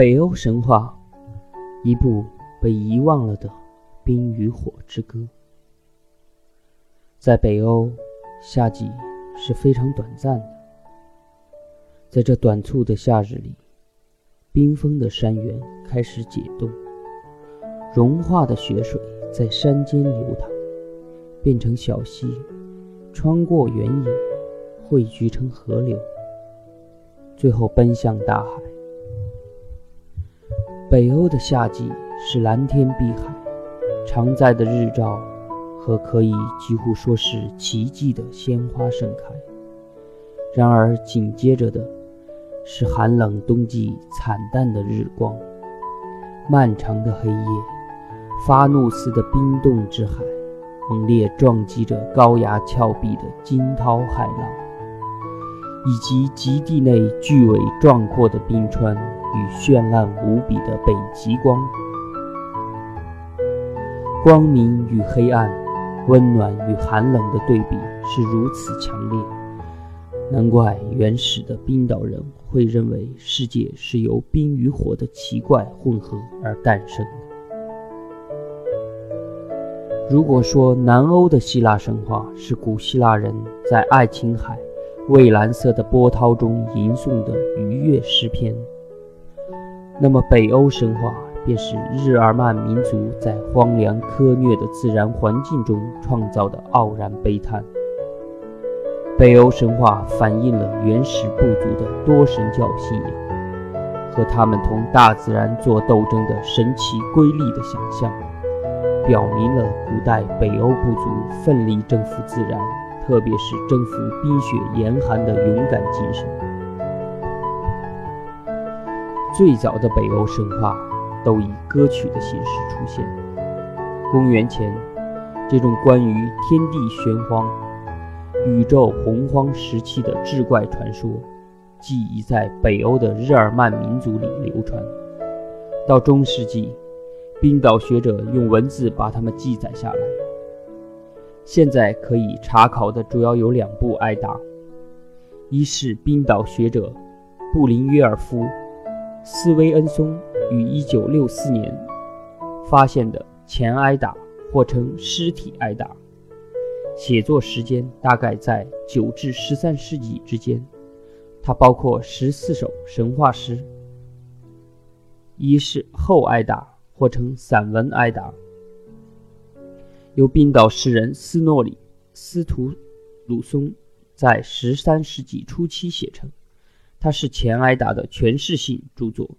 北欧神话，一部被遗忘了的《冰与火之歌》。在北欧，夏季是非常短暂的。在这短促的夏日里，冰封的山原开始解冻，融化的雪水在山间流淌，变成小溪，穿过原野，汇聚成河流，最后奔向大海。北欧的夏季是蓝天碧海，常在的日照和可以几乎说是奇迹的鲜花盛开。然而紧接着的是寒冷冬季惨淡的日光，漫长的黑夜，发怒似的冰冻之海，猛烈撞击着高崖峭壁的惊涛骇浪，以及极地内巨伟壮阔的冰川。与绚烂无比的北极光，光明与黑暗，温暖与寒冷的对比是如此强烈，难怪原始的冰岛人会认为世界是由冰与火的奇怪混合而诞生的。如果说南欧的希腊神话是古希腊人在爱琴海蔚蓝色的波涛中吟诵的愉悦诗篇。那么，北欧神话便是日耳曼民族在荒凉苛虐的自然环境中创造的傲然悲叹。北欧神话反映了原始部族的多神教信仰和他们同大自然作斗争的神奇瑰丽的想象，表明了古代北欧部族奋力征服自然，特别是征服冰雪严寒的勇敢精神。最早的北欧神话都以歌曲的形式出现。公元前，这种关于天地玄荒、宇宙洪荒时期的志怪传说，即已在北欧的日耳曼民族里流传。到中世纪，冰岛学者用文字把它们记载下来。现在可以查考的主要有两部艾达，一是冰岛学者布林约尔夫。斯威恩松于1964年发现的前挨打，或称尸体挨打，写作时间大概在9至13世纪之间。它包括14首神话诗。一是后挨打，或称散文挨打，由冰岛诗人斯诺里斯图鲁松在13世纪初期写成。它是前挨打的诠释性著作，